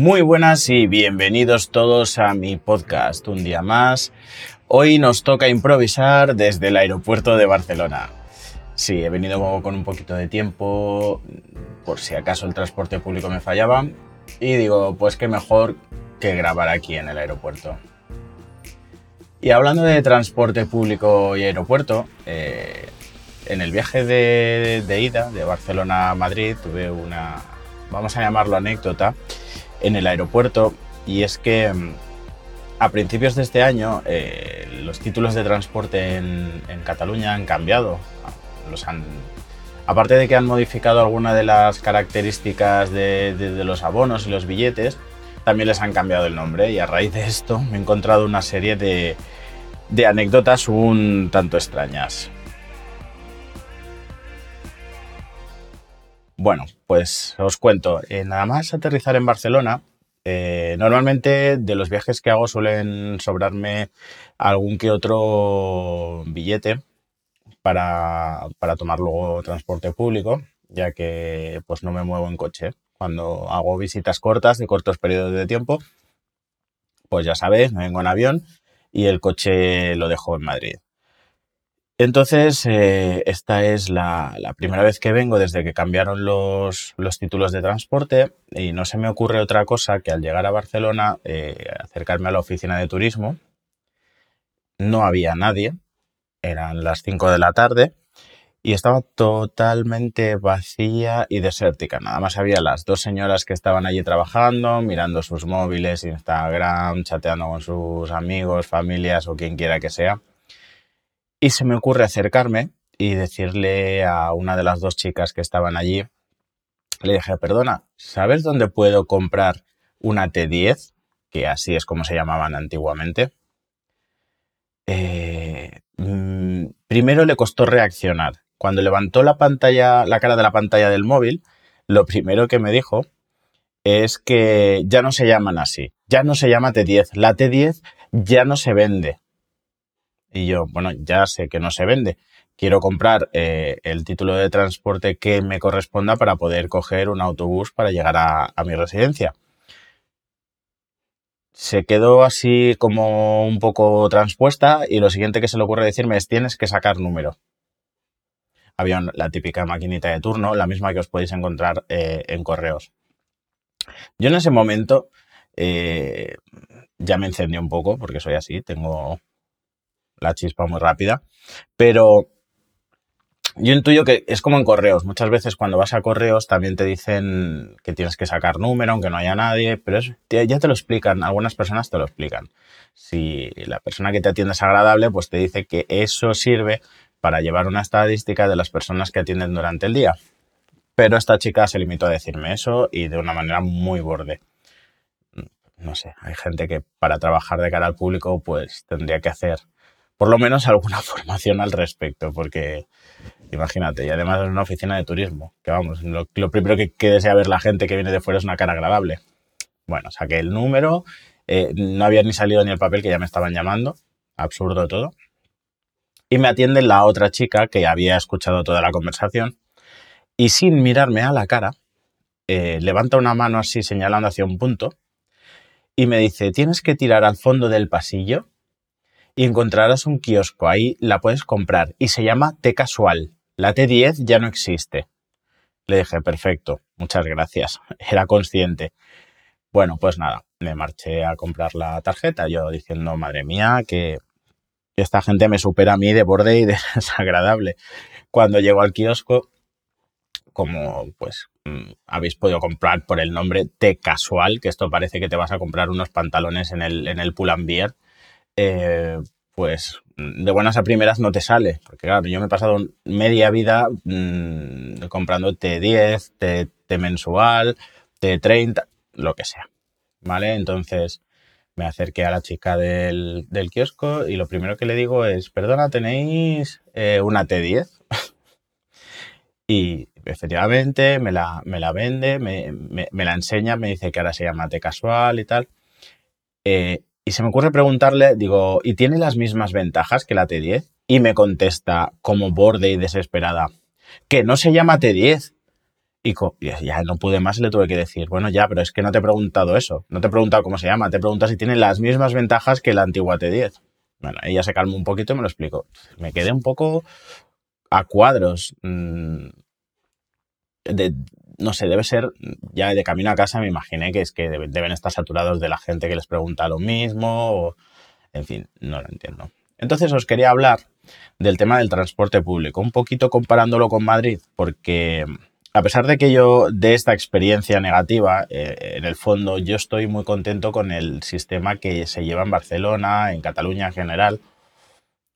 Muy buenas y bienvenidos todos a mi podcast un día más. Hoy nos toca improvisar desde el aeropuerto de Barcelona. Sí, he venido con un poquito de tiempo por si acaso el transporte público me fallaba y digo, pues qué mejor que grabar aquí en el aeropuerto. Y hablando de transporte público y aeropuerto, eh, en el viaje de, de ida de Barcelona a Madrid tuve una, vamos a llamarlo anécdota, en el aeropuerto y es que mm, a principios de este año eh, los títulos de transporte en, Cataluña han cambiado. Los han, aparte de que han modificado algunas de las características de, los abonos y los billetes, también les han cambiado el nombre y a raíz de esto me he encontrado una serie de, de anécdotas un tanto extrañas. Bueno, pues os cuento. Eh, nada más aterrizar en Barcelona, eh, normalmente de los viajes que hago suelen sobrarme algún que otro billete para, tomar luego transporte público, ya que pues no me muevo en coche. Cuando hago visitas cortas de cortos periodos de tiempo, pues ya sabéis, me vengo en avión y el coche lo dejo en Madrid. Entonces, eh, esta es la, primera vez que vengo desde que cambiaron los, títulos de transporte y no se me ocurre otra cosa que al llegar a Barcelona eh, acercarme a la oficina de turismo. No había nadie, eran las 5 de la tarde y estaba totalmente vacía y desértica. Nada más había las dos señoras que estaban allí trabajando, mirando sus móviles, Instagram, chateando con sus amigos, familias o quien quiera que sea y se me ocurre acercarme y decirle a una de las dos chicas que estaban allí, le dije, perdona, ¿sabes dónde puedo comprar una T10? Que así es como se llamaban antiguamente. Eh, mm, primero le costó reaccionar. Cuando levantó la pantalla, la cara de la pantalla del móvil, lo primero que me dijo es que ya no se llaman así. Ya no se llama T10. La T10 ya no se vende. Y yo, bueno, ya sé que no se vende. Quiero comprar eh, el título de transporte que me corresponda para poder coger un autobús para llegar a, mi residencia. Se quedó así como un poco transpuesta y lo siguiente que se le ocurre decirme es tienes que sacar número. Había la típica maquinita de turno, la misma que os podéis encontrar eh, en correos. Yo en ese momento eh, ya me encendí un poco porque soy así, tengo la chispa muy rápida, pero yo intuyo que es como en correos. Muchas veces cuando vas a correos también te dicen que tienes que sacar número, aunque no haya nadie, pero ya te lo explican, algunas personas te lo explican. Si la persona que te atiende es agradable, pues te dice que eso sirve para llevar una estadística de las personas que atienden durante el día. Pero esta chica se limitó a decirme eso y de una manera muy borde. No sé, hay gente que para trabajar de cara al público pues tendría que hacer por lo menos alguna formación al respecto, porque imagínate, y además es una oficina de turismo, que vamos, lo, primero que, desea ver la gente que viene de fuera es una cara agradable. Bueno, saqué el número, eh, no había ni salido ni el papel que ya me estaban llamando, absurdo todo. Y me atiende la otra chica que había escuchado toda la conversación y sin mirarme a la cara, eh, levanta una mano así señalando hacia un punto y me dice, tienes que tirar al fondo del pasillo y encontrarás un kiosco. Ahí la puedes comprar y se llama T Casual. La T10 ya no existe. Le dije, perfecto, muchas gracias. Era consciente. Bueno, pues nada, me marché a comprar la tarjeta, yo diciendo, madre mía, que esta gente me supera a mí de borde y de desagradable. Cuando llego al kiosco, como pues mm, habéis podido comprar por el nombre T Casual, que esto parece que te vas a comprar unos pantalones en el, en el Pull&Bear, eh, pues de buenas a primeras no te sale. Porque claro, yo me he pasado media vida mm, comprando T10, T, mensual, T30, lo que sea. ¿Vale? Entonces me acerqué a la chica del, kiosco y lo primero que le digo es, perdona, ¿tenéis eh, una T10? y efectivamente me la, me la vende, me, me, la enseña, me dice que ahora se llama T casual y tal. Eh, y se me ocurre preguntarle, digo, ¿y tiene las mismas ventajas que la T10? Y me contesta, como borde y desesperada, que no se llama T10, Y, ya no pude más y le tuve que decir, bueno, ya, pero es que no te he preguntado eso. No te he preguntado cómo se llama, te he si tiene las mismas ventajas que la antigua T10. Bueno, ella se calmó un poquito y me lo explicó. Me quedé un poco a cuadros. Mm, no sé, debe ser, ya de camino a casa me imaginé que es que deben estar saturados de la gente que les pregunta lo mismo, o, en fin, no lo entiendo. Entonces os quería hablar del tema del transporte público, un poquito comparándolo con Madrid, porque a pesar de que yo de esta experiencia negativa, eh, en el fondo yo estoy muy contento con el sistema que se lleva en Barcelona, en Cataluña en general.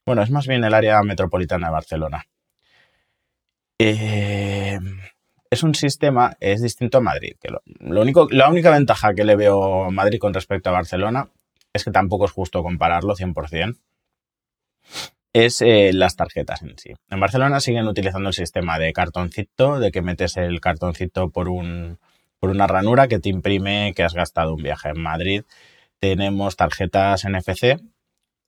Bueno, es más bien el área metropolitana de Barcelona. Eh, es un sistema, es distinto a Madrid. Que lo, único, la única ventaja que le veo a Madrid con respecto a Barcelona es que tampoco es justo compararlo 100% es eh, las tarjetas en sí. En Barcelona siguen utilizando el sistema de cartoncito, de que metes el cartoncito por, un, por una ranura que te imprime que has gastado un viaje. En Madrid tenemos tarjetas NFC,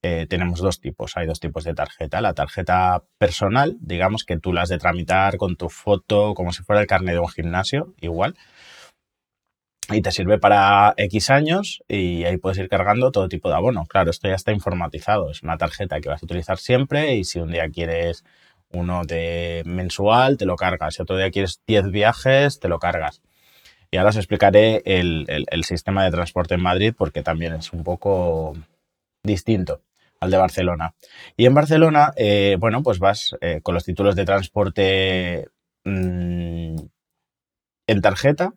eh, tenemos dos tipos, hay dos tipos de tarjeta. La tarjeta personal, digamos que tú la has de tramitar con tu foto, como si fuera el carnet de un gimnasio, igual y te sirve para X años y ahí puedes ir cargando todo tipo de abono. Claro, esto ya está informatizado, es una tarjeta que vas a utilizar siempre y si un día quieres uno de mensual, te lo cargas. Si otro día quieres 10 viajes, te lo cargas. Y ahora os explicaré el, sistema de transporte en Madrid porque también es un poco distinto al de Barcelona. Y en Barcelona, eh, bueno, pues vas eh, con los títulos de transporte mm, en tarjeta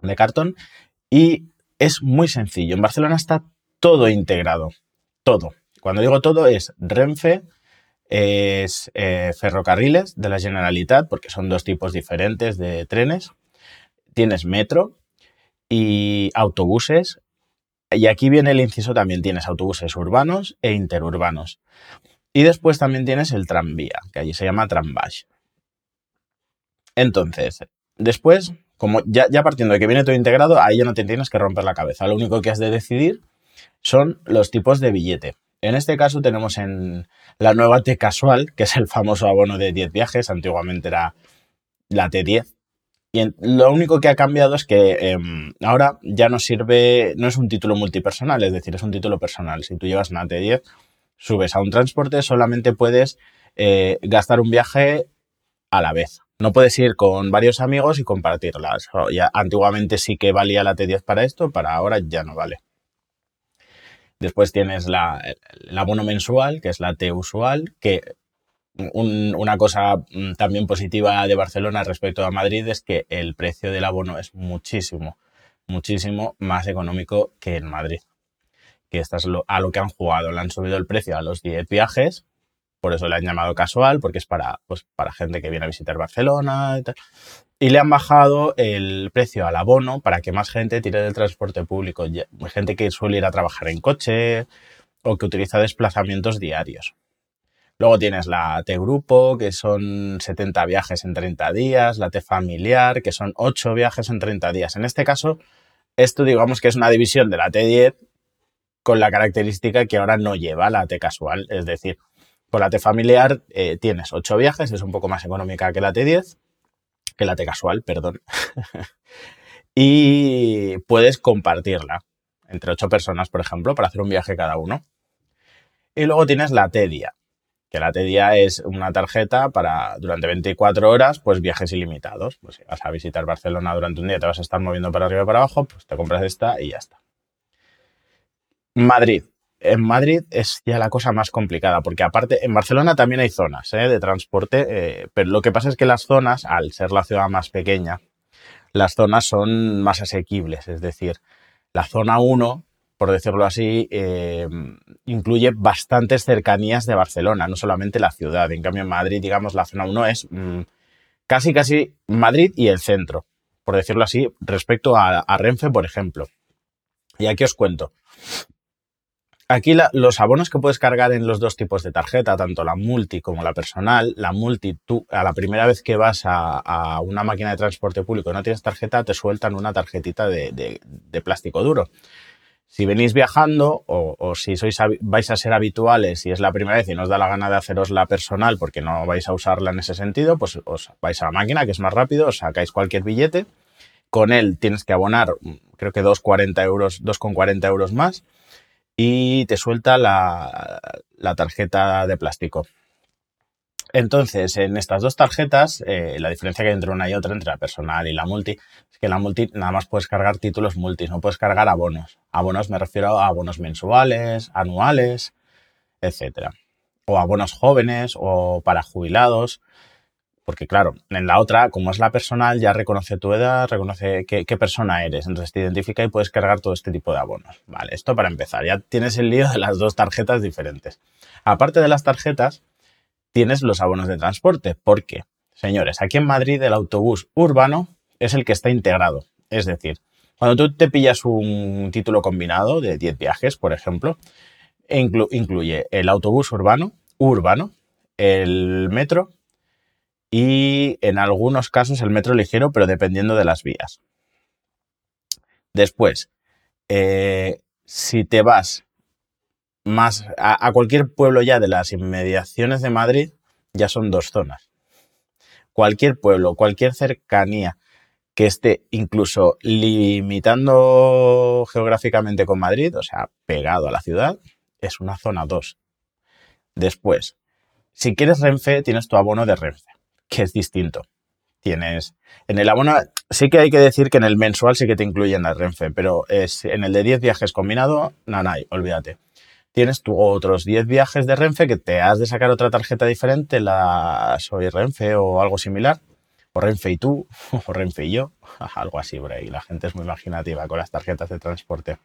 de cartón y es muy sencillo. En Barcelona está todo integrado, todo. Cuando digo todo es Renfe, es eh, ferrocarriles de la Generalitat, porque son dos tipos diferentes de trenes. Tienes metro y autobuses. Y aquí viene el inciso también, tienes autobuses urbanos e interurbanos. Y después también tienes el tranvía, que allí se llama trambash. Entonces, después como ya, partiendo de que viene todo integrado, ahí ya no te tienes que romper la cabeza. Lo único que has de decidir son los tipos de billete. En este caso tenemos en la nueva T casual, que es el famoso abono de 10 viajes, antiguamente era la T10. Y lo único que ha cambiado es que em, ahora ya no sirve, no es un título multipersonal, es decir, es un título personal. Si tú llevas una T10, subes a un transporte, solamente puedes eh, gastar un viaje a la vez. No puedes ir con varios amigos y compartirlas. Ya, antiguamente sí que valía la T10 para esto, para ahora ya no vale. Después tienes la, el abono mensual, que es la T usual, que una cosa mm, también positiva de Barcelona respecto a Madrid es que el precio del abono es muchísimo, muchísimo más económico que en Madrid. Que esto es a lo que han jugado. Le han subido el precio a los 10 viajes por eso le han llamado casual, porque es para, pues, para gente que viene a visitar Barcelona y. Y le han bajado el precio al abono para que más gente tire del transporte público. Gente que suele ir a trabajar en coche o que utiliza desplazamientos diarios. Luego tienes la T Grupo, que son 70 viajes en 30 días, la T Familiar, que son 8 viajes en 30 días. En este caso, esto digamos que es una división de la T10 con la característica que ahora no lleva la T Casual, es decir, con la T familiar eh, tienes 8 viajes, es un poco más económica que la T10, que la T casual, perdón. y puedes compartirla entre 8 personas, por ejemplo, para hacer un viaje cada uno. Y luego tienes la T día, que la T día es una tarjeta para durante 24 horas, pues viajes ilimitados. Pues si vas a visitar Barcelona durante un día, te vas a estar moviendo para arriba y para abajo, pues te compras esta y ya está. Madrid en Madrid es ya la cosa más complicada, porque aparte, en Barcelona también hay zonas ¿eh? de transporte, eh, pero lo que pasa es que las zonas, al ser la ciudad más pequeña, las zonas son más asequibles, es decir, la zona 1, por decirlo así, eh, incluye bastantes cercanías de Barcelona, no solamente la ciudad. En cambio, en Madrid, digamos, la zona 1 es mm, casi, casi Madrid y el centro, por decirlo así, respecto a, a Renfe, por ejemplo. Y aquí os cuento. Aquí los abonos que puedes cargar en los dos tipos de tarjeta, tanto la multi como la personal, la multi, tú a la primera vez que vas a, una máquina de transporte público y no tienes tarjeta, te sueltan una tarjetita de, plástico duro. Si venís viajando o, si sois, vais a ser habituales y es la primera vez y no os da la gana de haceros la personal porque no vais a usarla en ese sentido, pues os vais a la máquina que es más rápido, os sacáis cualquier billete. Con él tienes que abonar, creo que 2,40 euros, 2,40 euros más y te suelta la, la tarjeta de plástico. Entonces, en estas dos tarjetas, eh, la diferencia que hay entre una y otra, entre la personal y la multi, es que la multi nada más puedes cargar títulos multis, no puedes cargar abonos. Abonos me refiero a abonos mensuales, anuales, etcétera. O abonos jóvenes o para jubilados. Porque claro, en la otra, como es la personal, ya reconoce tu edad, reconoce qué, qué, persona eres. Entonces te identifica y puedes cargar todo este tipo de abonos. Vale, esto para empezar. Ya tienes el lío de las dos tarjetas diferentes. Aparte de las tarjetas, tienes los abonos de transporte. ¿Por qué? Señores, aquí en Madrid el autobús urbano es el que está integrado. Es decir, cuando tú te pillas un título combinado de 10 viajes, por ejemplo, incluye el autobús urbano, urbano, el metro y en algunos casos el metro ligero, pero dependiendo de las vías. Después, eh, si te vas más a, cualquier pueblo ya de las inmediaciones de Madrid, ya son dos zonas. Cualquier pueblo, cualquier cercanía que esté incluso limitando geográficamente con Madrid, o sea, pegado a la ciudad, es una zona 2. Después, si quieres Renfe, tienes tu abono de Renfe, que es distinto. Tienes, en el abono, sí que hay que decir que en el mensual sí que te incluyen la Renfe, pero es en el de 10 viajes combinado, no, no, olvídate tienes tú otros 10 viajes de Renfe que te has de sacar otra tarjeta diferente, la Soy Renfe o algo similar, o Renfe y tú, o Renfe y yo, algo así por ahí. La gente es muy imaginativa con las tarjetas de transporte.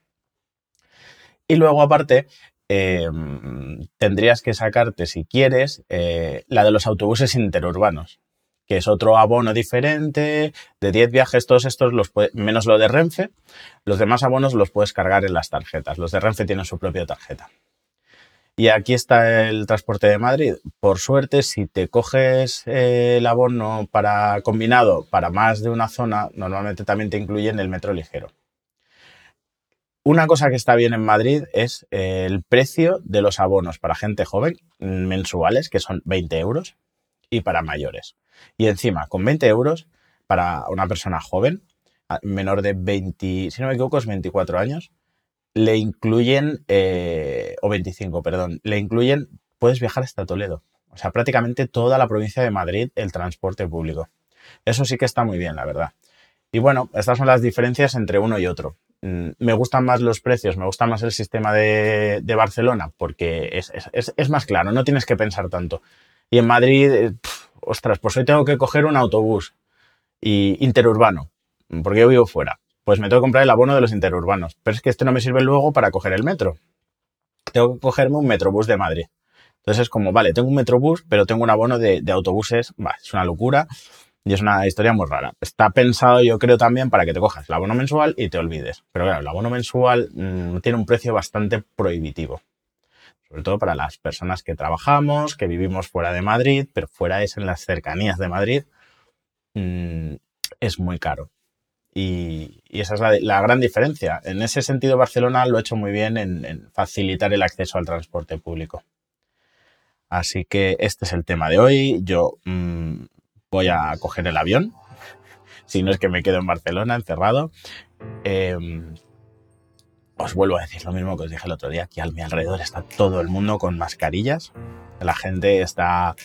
Y luego, aparte, em, tendrías que sacarte, si quieres, eh, la de los autobuses interurbanos, que es otro abono diferente, de 10 viajes, todos estos, los menos lo de Renfe, los demás abonos los puedes cargar en las tarjetas. Los de Renfe tienen su propia tarjeta. Y aquí está el transporte de Madrid. Por suerte, si te coges eh, el abono para combinado para más de una zona, normalmente también te incluyen el metro ligero. Una cosa que está bien en Madrid es el precio de los abonos para gente joven mensuales, que son 20 euros, y para mayores. Y encima, con 20 euros, para una persona joven, menor de 20, si no me equivoco, es 24 años, le incluyen, eh, o 25, perdón, le incluyen, puedes viajar hasta Toledo. O sea, prácticamente toda la provincia de Madrid el transporte público. Eso sí que está muy bien, la verdad. Y bueno, estas son las diferencias entre uno y otro. Mm, me gustan más los precios, me gusta más el sistema de, Barcelona porque es, más claro, no tienes que pensar tanto. Y en Madrid, eh, ostras, pues hoy tengo que coger un autobús y interurbano, porque yo vivo fuera. Pues me tengo que comprar el abono de los interurbanos. Pero es que este no me sirve luego para coger el metro. Tengo que cogerme un metrobús de Madrid. Entonces es como, vale, tengo un metrobús, pero tengo un abono de, autobuses. es una locura y es una historia muy rara. Está pensado, yo creo, también para que te cojas el abono mensual y te olvides. Pero claro, el abono mensual mm, tiene un precio bastante prohibitivo sobre todo para las personas que trabajamos, que vivimos fuera de Madrid, pero fuera es en las cercanías de Madrid, mm, es muy caro. Y, esa es la, gran diferencia. En ese sentido, Barcelona lo ha hecho muy bien en, facilitar el acceso al transporte público. Así que este es el tema de hoy. Yo mm, voy a coger el avión, si no es que me quedo en Barcelona encerrado. Em, os vuelvo a decir lo mismo que os dije el otro día, que a mi alrededor está todo el mundo con mascarillas, la gente está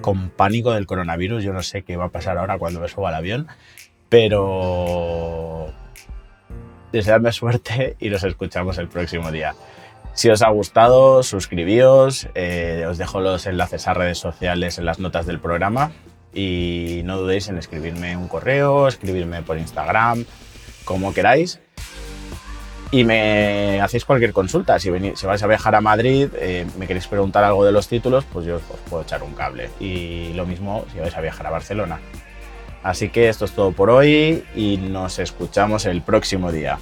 con pánico del coronavirus, yo no sé qué va a pasar ahora cuando me suba al avión, pero deseadme suerte y nos escuchamos el próximo día. Si os ha gustado, suscribíos, eh, os dejo los enlaces a redes sociales en las notas del programa y no dudéis en escribirme un correo, escribirme por Instagram, como queráis y me hacéis cualquier consulta. Si, venís, si vais a viajar a Madrid, eh, me queréis preguntar algo de los títulos, pues yo os, puedo echar un cable. Y lo mismo si vais a viajar a Barcelona. Así que esto es todo por hoy y nos escuchamos el próximo día.